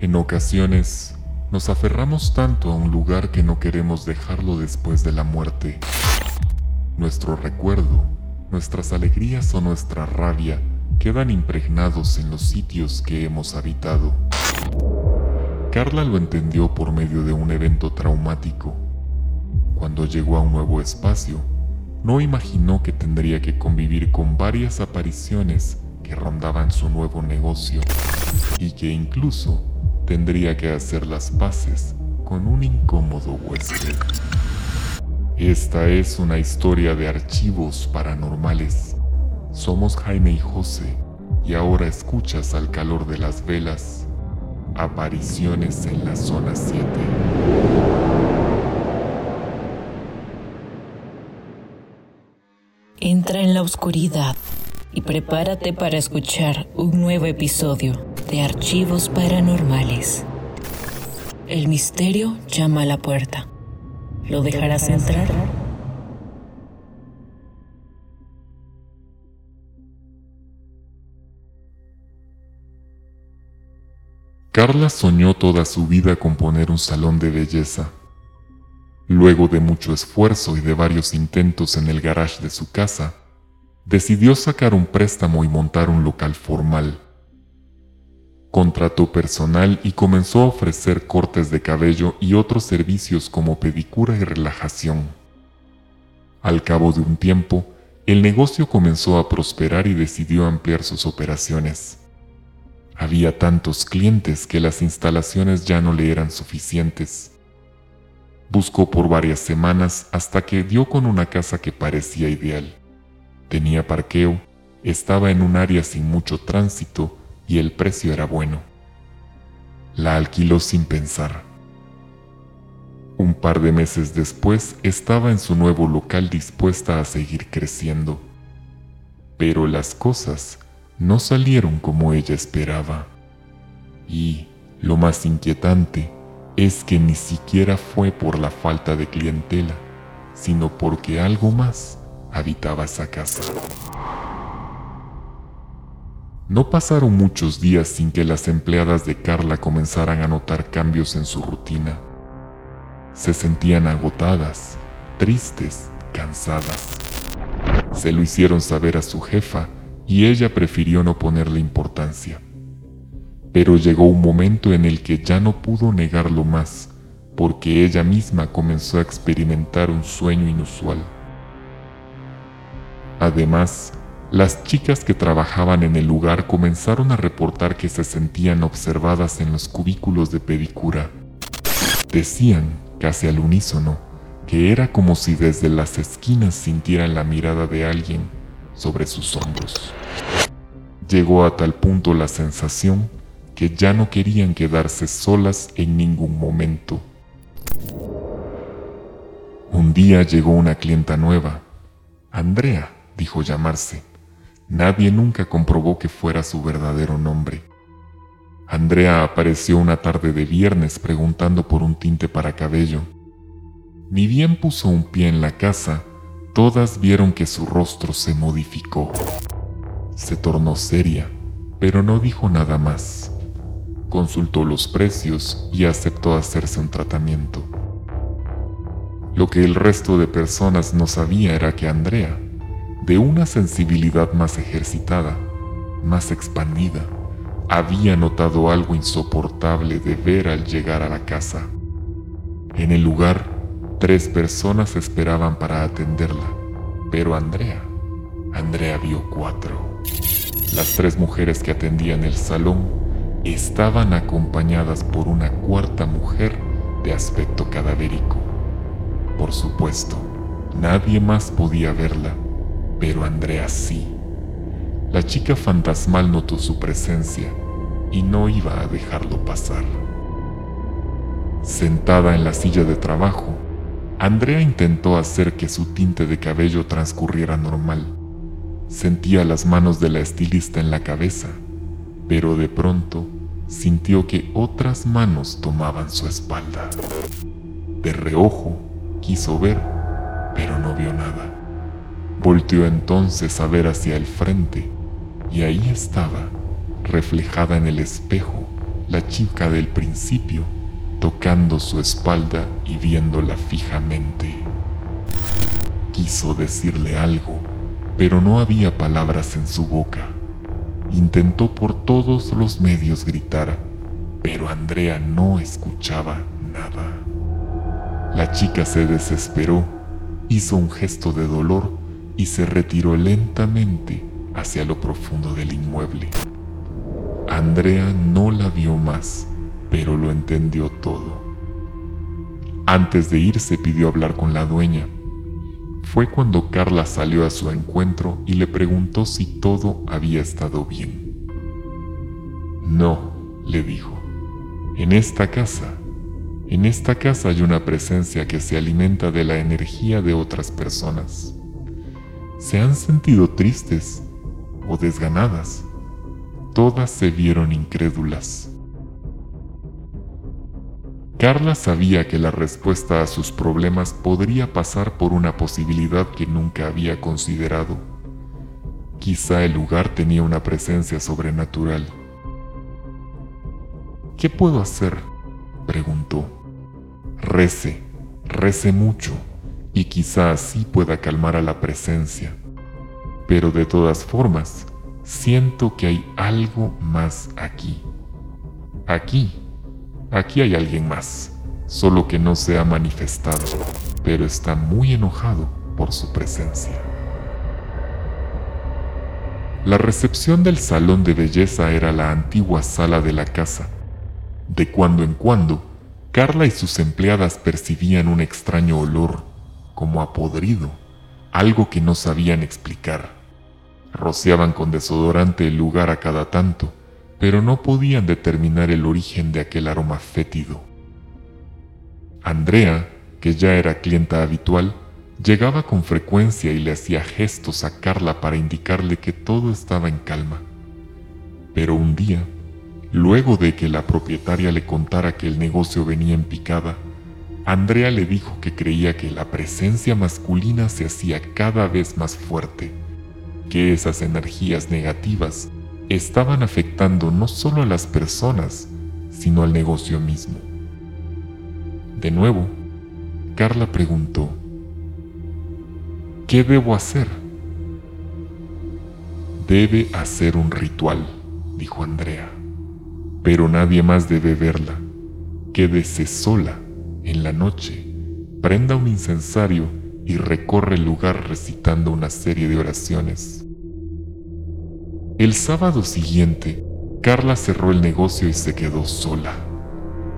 En ocasiones, nos aferramos tanto a un lugar que no queremos dejarlo después de la muerte. Nuestro recuerdo, nuestras alegrías o nuestra rabia quedan impregnados en los sitios que hemos habitado. Carla lo entendió por medio de un evento traumático. Cuando llegó a un nuevo espacio, no imaginó que tendría que convivir con varias apariciones que rondaban su nuevo negocio y que incluso tendría que hacer las paces con un incómodo huésped. Esta es una historia de archivos paranormales. Somos Jaime y José y ahora escuchas al calor de las velas apariciones en la zona 7. Entra en la oscuridad y prepárate para escuchar un nuevo episodio de Archivos Paranormales. El misterio llama a la puerta. ¿Lo dejarás entrar? Carla soñó toda su vida con poner un salón de belleza. Luego de mucho esfuerzo y de varios intentos en el garage de su casa, decidió sacar un préstamo y montar un local formal. Contrató personal y comenzó a ofrecer cortes de cabello y otros servicios como pedicura y relajación. Al cabo de un tiempo, el negocio comenzó a prosperar y decidió ampliar sus operaciones. Había tantos clientes que las instalaciones ya no le eran suficientes. Buscó por varias semanas hasta que dio con una casa que parecía ideal. Tenía parqueo, estaba en un área sin mucho tránsito y el precio era bueno. La alquiló sin pensar. Un par de meses después estaba en su nuevo local dispuesta a seguir creciendo. Pero las cosas no salieron como ella esperaba. Y, lo más inquietante, es que ni siquiera fue por la falta de clientela, sino porque algo más habitaba esa casa. No pasaron muchos días sin que las empleadas de Carla comenzaran a notar cambios en su rutina. Se sentían agotadas, tristes, cansadas. Se lo hicieron saber a su jefa y ella prefirió no ponerle importancia. Pero llegó un momento en el que ya no pudo negarlo más, porque ella misma comenzó a experimentar un sueño inusual. Además, las chicas que trabajaban en el lugar comenzaron a reportar que se sentían observadas en los cubículos de pedicura. Decían, casi al unísono, que era como si desde las esquinas sintieran la mirada de alguien sobre sus hombros. Llegó a tal punto la sensación que ya no querían quedarse solas en ningún momento. Un día llegó una clienta nueva, Andrea, dijo llamarse. Nadie nunca comprobó que fuera su verdadero nombre. Andrea apareció una tarde de viernes preguntando por un tinte para cabello. Ni bien puso un pie en la casa, todas vieron que su rostro se modificó. Se tornó seria, pero no dijo nada más. Consultó los precios y aceptó hacerse un tratamiento. Lo que el resto de personas no sabía era que Andrea de una sensibilidad más ejercitada, más expandida, había notado algo insoportable de ver al llegar a la casa. En el lugar, tres personas esperaban para atenderla, pero Andrea, Andrea vio cuatro. Las tres mujeres que atendían el salón estaban acompañadas por una cuarta mujer de aspecto cadavérico. Por supuesto, nadie más podía verla pero Andrea sí. La chica fantasmal notó su presencia y no iba a dejarlo pasar. Sentada en la silla de trabajo, Andrea intentó hacer que su tinte de cabello transcurriera normal. Sentía las manos de la estilista en la cabeza, pero de pronto sintió que otras manos tomaban su espalda. De reojo quiso ver, pero no vio nada. Volteó entonces a ver hacia el frente y ahí estaba, reflejada en el espejo, la chica del principio, tocando su espalda y viéndola fijamente. Quiso decirle algo, pero no había palabras en su boca. Intentó por todos los medios gritar, pero Andrea no escuchaba nada. La chica se desesperó, hizo un gesto de dolor y se retiró lentamente hacia lo profundo del inmueble. Andrea no la vio más, pero lo entendió todo. Antes de irse pidió hablar con la dueña. Fue cuando Carla salió a su encuentro y le preguntó si todo había estado bien. No, le dijo. En esta casa, en esta casa hay una presencia que se alimenta de la energía de otras personas. Se han sentido tristes o desganadas. Todas se vieron incrédulas. Carla sabía que la respuesta a sus problemas podría pasar por una posibilidad que nunca había considerado. Quizá el lugar tenía una presencia sobrenatural. ¿Qué puedo hacer? preguntó. Rece, rece mucho, y quizá así pueda calmar a la presencia. Pero de todas formas, siento que hay algo más aquí. Aquí, aquí hay alguien más, solo que no se ha manifestado, pero está muy enojado por su presencia. La recepción del salón de belleza era la antigua sala de la casa. De cuando en cuando, Carla y sus empleadas percibían un extraño olor, como a podrido, algo que no sabían explicar. Rociaban con desodorante el lugar a cada tanto, pero no podían determinar el origen de aquel aroma fétido. Andrea, que ya era clienta habitual, llegaba con frecuencia y le hacía gestos a Carla para indicarle que todo estaba en calma. Pero un día, luego de que la propietaria le contara que el negocio venía en picada, Andrea le dijo que creía que la presencia masculina se hacía cada vez más fuerte que esas energías negativas estaban afectando no solo a las personas, sino al negocio mismo. De nuevo, Carla preguntó, ¿qué debo hacer? Debe hacer un ritual, dijo Andrea, pero nadie más debe verla. Quédese sola en la noche, prenda un incensario y recorre el lugar recitando una serie de oraciones. El sábado siguiente, Carla cerró el negocio y se quedó sola.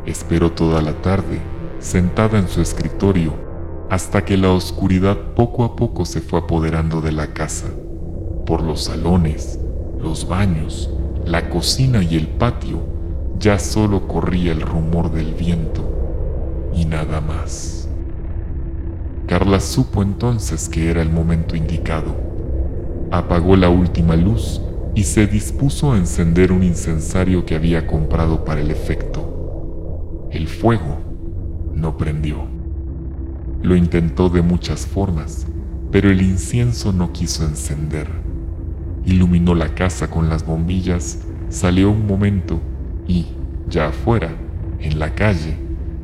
Esperó toda la tarde, sentada en su escritorio, hasta que la oscuridad poco a poco se fue apoderando de la casa. Por los salones, los baños, la cocina y el patio, ya solo corría el rumor del viento y nada más. Carla supo entonces que era el momento indicado. Apagó la última luz y se dispuso a encender un incensario que había comprado para el efecto. El fuego no prendió. Lo intentó de muchas formas, pero el incienso no quiso encender. Iluminó la casa con las bombillas, salió un momento y, ya afuera, en la calle,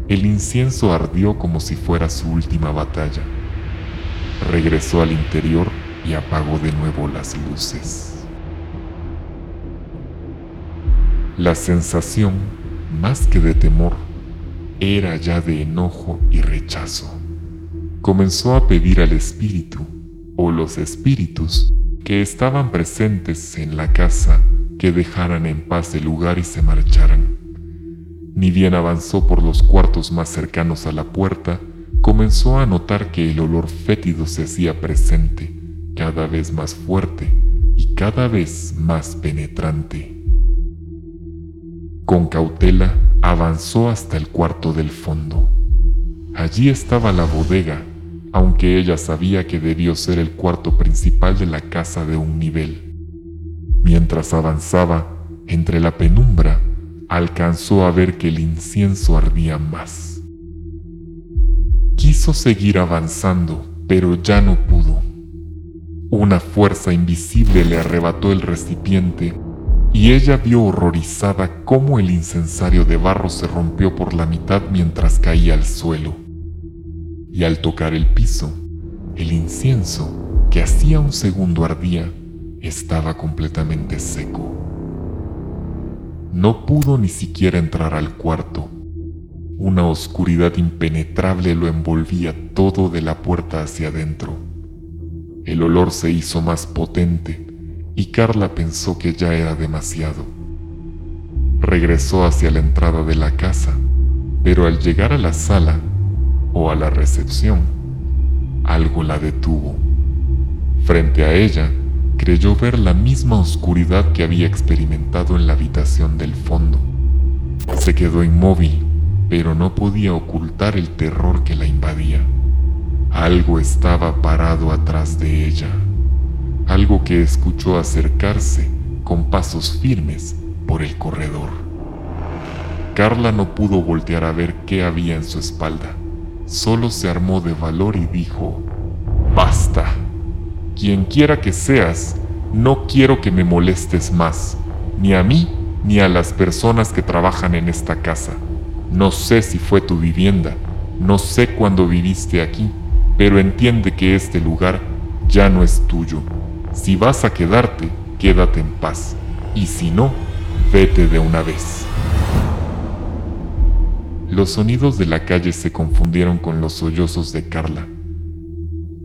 el incienso ardió como si fuera su última batalla. Regresó al interior y apagó de nuevo las luces. La sensación, más que de temor, era ya de enojo y rechazo. Comenzó a pedir al espíritu, o los espíritus, que estaban presentes en la casa, que dejaran en paz el lugar y se marcharan. Ni bien avanzó por los cuartos más cercanos a la puerta, comenzó a notar que el olor fétido se hacía presente, cada vez más fuerte y cada vez más penetrante. Con cautela avanzó hasta el cuarto del fondo. Allí estaba la bodega, aunque ella sabía que debió ser el cuarto principal de la casa de un nivel. Mientras avanzaba, entre la penumbra, alcanzó a ver que el incienso ardía más. Quiso seguir avanzando, pero ya no pudo. Una fuerza invisible le arrebató el recipiente y ella vio horrorizada cómo el incensario de barro se rompió por la mitad mientras caía al suelo. Y al tocar el piso, el incienso, que hacía un segundo ardía, estaba completamente seco. No pudo ni siquiera entrar al cuarto. Una oscuridad impenetrable lo envolvía todo de la puerta hacia adentro. El olor se hizo más potente y Carla pensó que ya era demasiado. Regresó hacia la entrada de la casa, pero al llegar a la sala o a la recepción, algo la detuvo. Frente a ella, creyó ver la misma oscuridad que había experimentado en la habitación del fondo. Se quedó inmóvil, pero no podía ocultar el terror que la invadía. Algo estaba parado atrás de ella algo que escuchó acercarse con pasos firmes por el corredor. Carla no pudo voltear a ver qué había en su espalda, solo se armó de valor y dijo, Basta, quien quiera que seas, no quiero que me molestes más, ni a mí ni a las personas que trabajan en esta casa. No sé si fue tu vivienda, no sé cuándo viviste aquí, pero entiende que este lugar ya no es tuyo si vas a quedarte, quédate en paz. Y si no, vete de una vez. Los sonidos de la calle se confundieron con los sollozos de Carla.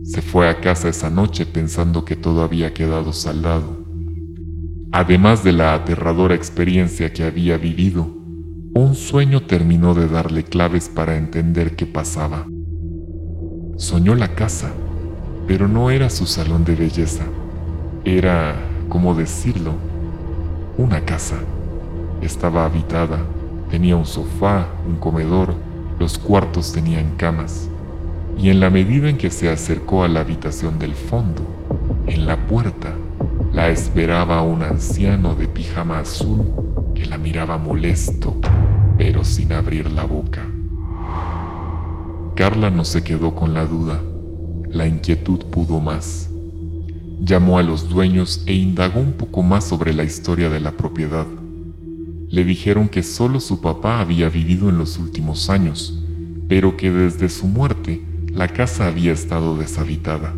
Se fue a casa esa noche pensando que todo había quedado saldado. Además de la aterradora experiencia que había vivido, un sueño terminó de darle claves para entender qué pasaba. Soñó la casa, pero no era su salón de belleza. Era, ¿cómo decirlo? Una casa. Estaba habitada, tenía un sofá, un comedor, los cuartos tenían camas. Y en la medida en que se acercó a la habitación del fondo, en la puerta, la esperaba un anciano de pijama azul que la miraba molesto, pero sin abrir la boca. Carla no se quedó con la duda. La inquietud pudo más. Llamó a los dueños e indagó un poco más sobre la historia de la propiedad. Le dijeron que solo su papá había vivido en los últimos años, pero que desde su muerte la casa había estado deshabitada.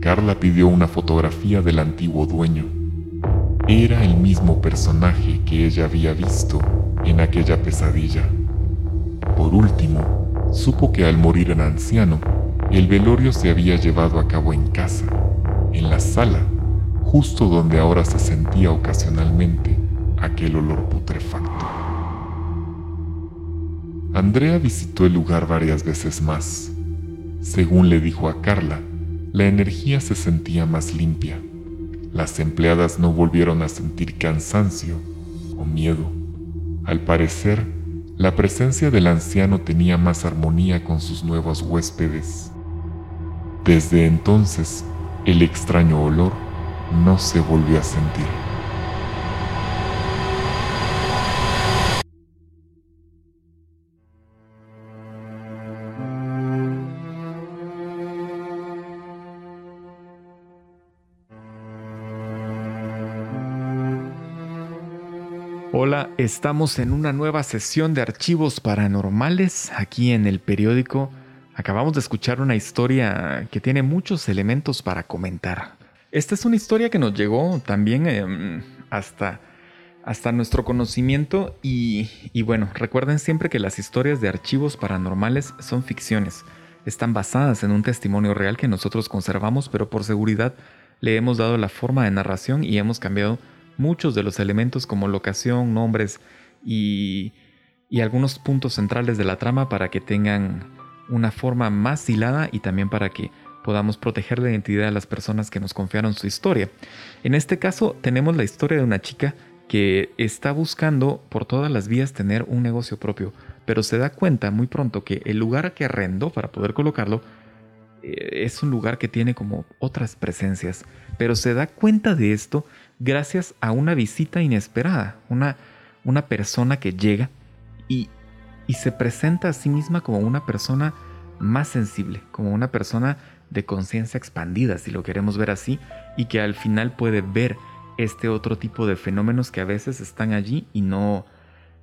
Carla pidió una fotografía del antiguo dueño. Era el mismo personaje que ella había visto en aquella pesadilla. Por último, supo que al morir el anciano, el velorio se había llevado a cabo en casa en la sala, justo donde ahora se sentía ocasionalmente aquel olor putrefacto. Andrea visitó el lugar varias veces más. Según le dijo a Carla, la energía se sentía más limpia. Las empleadas no volvieron a sentir cansancio o miedo. Al parecer, la presencia del anciano tenía más armonía con sus nuevos huéspedes. Desde entonces, el extraño olor no se volvió a sentir. Hola, estamos en una nueva sesión de archivos paranormales aquí en el periódico Acabamos de escuchar una historia que tiene muchos elementos para comentar. Esta es una historia que nos llegó también em, hasta, hasta nuestro conocimiento y, y bueno, recuerden siempre que las historias de archivos paranormales son ficciones. Están basadas en un testimonio real que nosotros conservamos, pero por seguridad le hemos dado la forma de narración y hemos cambiado muchos de los elementos como locación, nombres y, y algunos puntos centrales de la trama para que tengan una forma más hilada y también para que podamos proteger la identidad de las personas que nos confiaron su historia. En este caso tenemos la historia de una chica que está buscando por todas las vías tener un negocio propio, pero se da cuenta muy pronto que el lugar que arrendó para poder colocarlo eh, es un lugar que tiene como otras presencias, pero se da cuenta de esto gracias a una visita inesperada, una, una persona que llega y y se presenta a sí misma como una persona más sensible, como una persona de conciencia expandida, si lo queremos ver así, y que al final puede ver este otro tipo de fenómenos que a veces están allí y no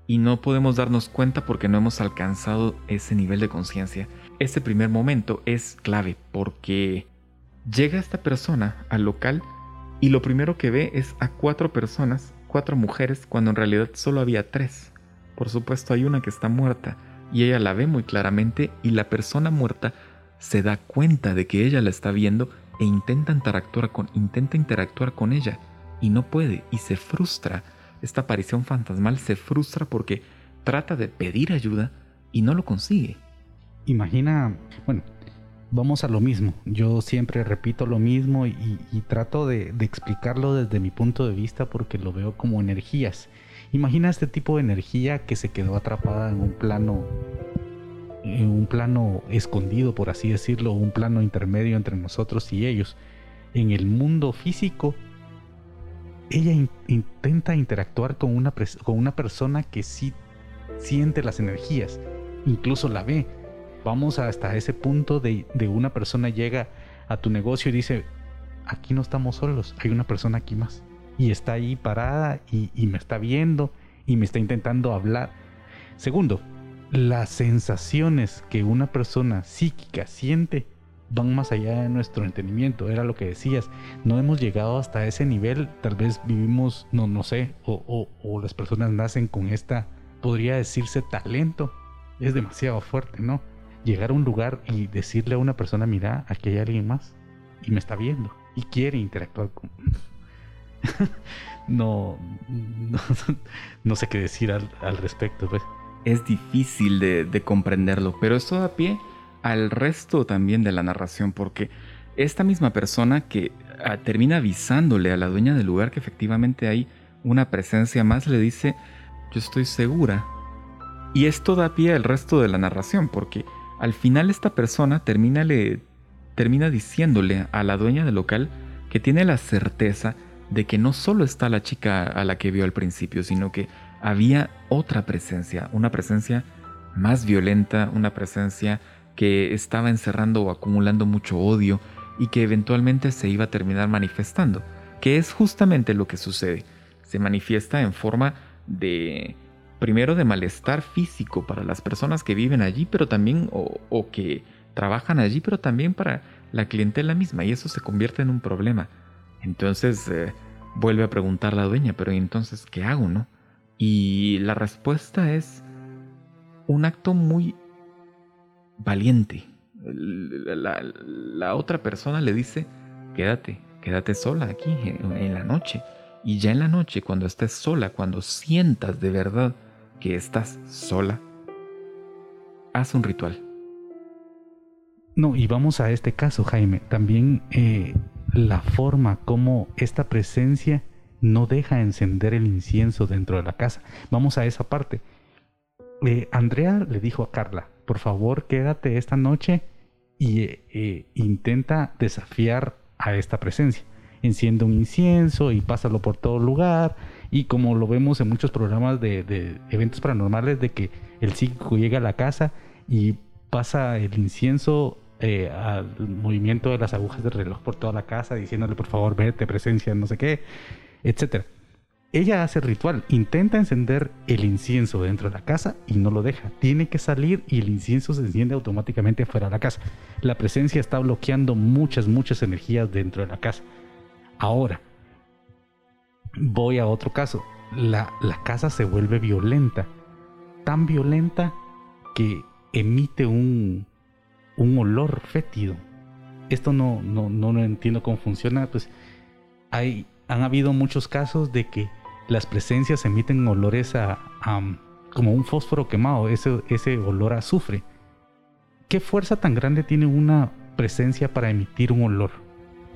y no podemos darnos cuenta porque no hemos alcanzado ese nivel de conciencia. Este primer momento es clave porque llega esta persona al local y lo primero que ve es a cuatro personas, cuatro mujeres, cuando en realidad solo había tres. Por supuesto hay una que está muerta y ella la ve muy claramente y la persona muerta se da cuenta de que ella la está viendo e intenta interactuar con, intenta interactuar con ella y no puede y se frustra. Esta aparición fantasmal se frustra porque trata de pedir ayuda y no lo consigue. Imagina, bueno, vamos a lo mismo. Yo siempre repito lo mismo y, trato de, explicarlo desde mi punto de vista porque lo veo como energías. Imagina este tipo de energía que se quedó atrapada en un plano, en un plano escondido, por así decirlo, un plano intermedio entre nosotros y ellos. En el mundo físico, ella intenta interactuar con una, con una persona que sí siente las energías, incluso la ve vamos hasta ese punto de, una persona llega a tu negocio y dice, aquí no estamos solos, hay una persona aquí más. Y está ahí parada y, me está viendo y me está intentando hablar. Segundo, las sensaciones que una persona psíquica siente van más allá de nuestro entendimiento, era lo que decías, no hemos llegado hasta ese nivel, tal vez vivimos, no, no sé, o, o, o las personas nacen con esta, podría decirse talento, es demasiado fuerte, ¿no? Llegar a un lugar y decirle a una persona, mira, aquí hay alguien más y me está viendo y quiere interactuar con... no, no, sé qué decir al, respecto. Pues. Es difícil de, comprenderlo, pero esto da pie al resto también de la narración, porque esta misma persona que ah, termina avisándole a la dueña del lugar que efectivamente hay una presencia más, le dice, yo estoy segura. Y esto da pie al resto de la narración, porque al final esta persona termina, le, termina diciéndole a la dueña del local que tiene la certeza de que no solo está la chica a la que vio al principio, sino que había otra presencia, una presencia más violenta, una presencia que estaba encerrando o acumulando mucho odio y que eventualmente se iba a terminar manifestando, que es justamente lo que sucede. Se manifiesta en forma de primero de malestar físico para las personas que viven allí, pero también o, que trabajan allí, pero también para la clientela misma y eso se convierte en un problema. Entonces eh, vuelve a preguntar la dueña, pero entonces qué hago, no? Y la respuesta es un acto muy valiente. La, la, otra persona le dice, quédate, quédate sola aquí en la noche. Y ya en la noche, cuando estés sola, cuando sientas de verdad que estás sola, haz un ritual. No, y vamos a este caso, Jaime. También eh, la forma como esta presencia no deja encender el incienso dentro de la casa. Vamos a esa parte. Eh, Andrea le dijo a Carla, por favor quédate esta noche y eh, intenta desafiar a esta presencia. Enciende un incienso y pásalo por todo lugar y como lo vemos en muchos programas de, eventos paranormales, de que el psíquico llega a la casa y pasa el incienso eh, al movimiento de las agujas del reloj por toda la casa, diciéndole por favor vete, presencia, no sé qué, etcétera. Ella hace ritual, intenta encender el incienso dentro de la casa y no lo deja. Tiene que salir y el incienso se enciende automáticamente fuera de la casa. La presencia está bloqueando muchas, muchas energías dentro de la casa. Ahora, voy a otro caso. La, casa se vuelve violenta. Tan violenta que emite un, un olor fétido. Esto no, no, no, entiendo cómo funciona. Pues hay, han habido muchos casos de que las presencias emiten olores a, como un fósforo quemado, ese, ese olor a azufre. ¿Qué fuerza tan grande tiene una presencia para emitir un olor?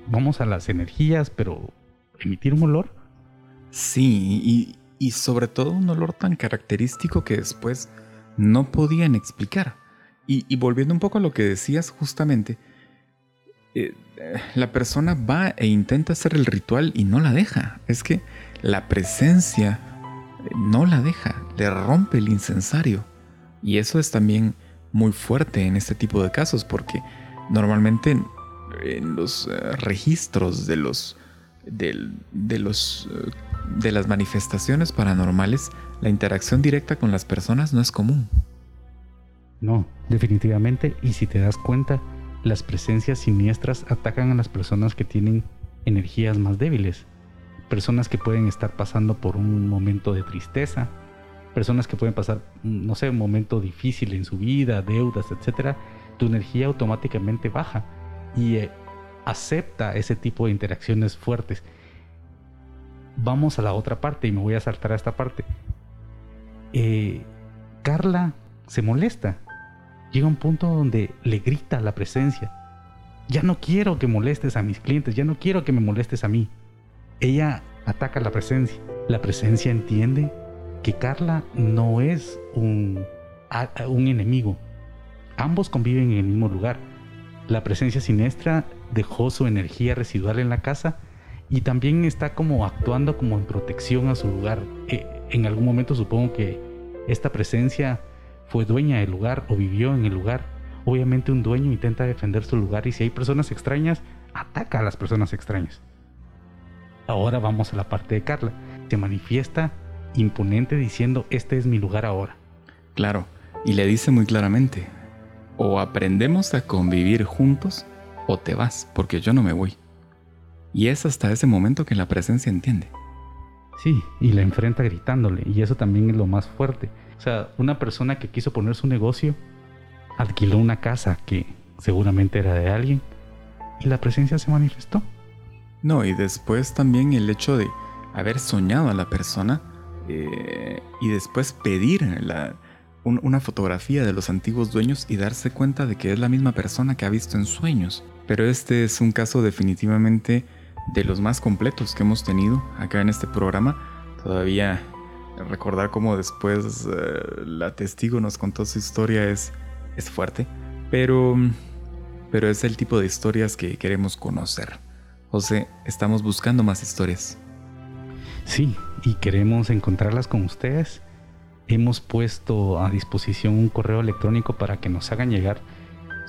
Vamos a las energías, pero emitir un olor Sí, y, sobre todo un olor tan característico que después no podían explicar. Y, volviendo un poco a lo que decías justamente, eh, la persona va e intenta hacer el ritual y no la deja. Es que la presencia eh, no la deja, le rompe el incensario. Y eso es también muy fuerte en este tipo de casos porque normalmente en los eh, registros de los de, los, eh, de las manifestaciones paranormales, la interacción directa con las personas no es común. No, definitivamente. Y si te das cuenta, las presencias siniestras atacan a las personas que tienen energías más débiles. Personas que pueden estar pasando por un momento de tristeza, personas que pueden pasar, no sé, un momento difícil en su vida, deudas, etc. Tu energía automáticamente baja y eh, acepta ese tipo de interacciones fuertes. Vamos a la otra parte y me voy a saltar a esta parte. Eh, Carla se molesta. Llega un punto donde le grita la presencia. Ya no quiero que molestes a mis clientes, ya no quiero que me molestes a mí. Ella ataca la presencia. La presencia entiende que Carla no es un, un enemigo. Ambos conviven en el mismo lugar. La presencia siniestra dejó su energía residual en la casa y también está como actuando como en protección a su lugar. Eh, en algún momento supongo que esta presencia fue dueña del lugar o vivió en el lugar. Obviamente un dueño intenta defender su lugar y si hay personas extrañas, ataca a las personas extrañas. Ahora vamos a la parte de Carla. Se manifiesta imponente diciendo, este es mi lugar ahora. Claro, y le dice muy claramente, o aprendemos a convivir juntos o te vas, porque yo no me voy. Y es hasta ese momento que la presencia entiende. Sí, y la enfrenta gritándole, y eso también es lo más fuerte. O sea, una persona que quiso poner su negocio, alquiló una casa que seguramente era de alguien, y la presencia se manifestó. No, y después también el hecho de haber soñado a la persona eh, y después pedir una fotografía de los antiguos dueños y darse cuenta de que es la misma persona que ha visto en sueños. Pero este es un caso definitivamente de los más completos que hemos tenido acá en este programa. Todavía recordar cómo después eh, la testigo nos contó su historia es, es fuerte, pero, pero es el tipo de historias que queremos conocer. José, estamos buscando más historias. Sí, y queremos encontrarlas con ustedes. Hemos puesto a disposición un correo electrónico para que nos hagan llegar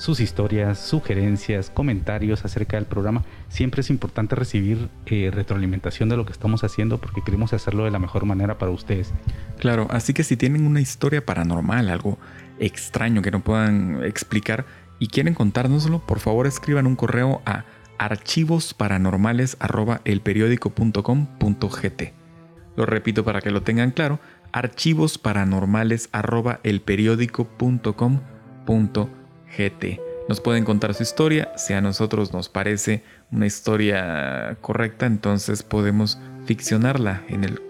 sus historias, sugerencias, comentarios acerca del programa. Siempre es importante recibir eh, retroalimentación de lo que estamos haciendo porque queremos hacerlo de la mejor manera para ustedes. Claro, así que si tienen una historia paranormal, algo extraño que no puedan explicar y quieren contárnoslo, por favor escriban un correo a archivosparanormales.elperiódico.com.gt. Lo repito para que lo tengan claro, archivosparanormales.elperiódico.com.gt. Nos pueden contar su historia, si a nosotros nos parece una historia correcta, entonces podemos ficcionarla en el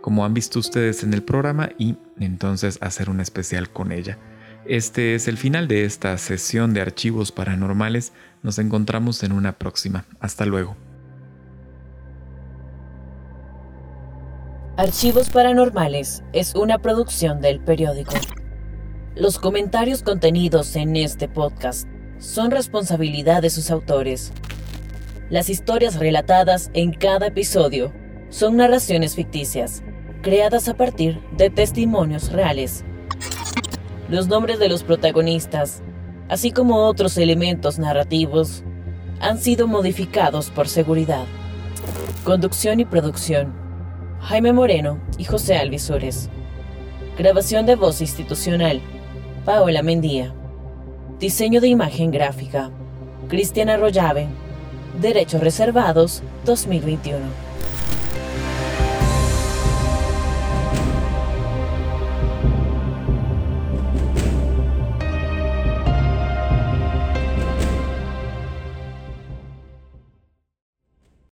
como han visto ustedes en el programa y entonces hacer un especial con ella. Este es el final de esta sesión de archivos paranormales. Nos encontramos en una próxima. Hasta luego. Archivos Paranormales es una producción del periódico. Los comentarios contenidos en este podcast son responsabilidad de sus autores. Las historias relatadas en cada episodio son narraciones ficticias, creadas a partir de testimonios reales los nombres de los protagonistas, así como otros elementos narrativos, han sido modificados por seguridad. Conducción y producción. Jaime Moreno y José Alvisures. Grabación de voz institucional. Paola Mendía. Diseño de imagen gráfica. Cristiana Arroyave. Derechos reservados 2021.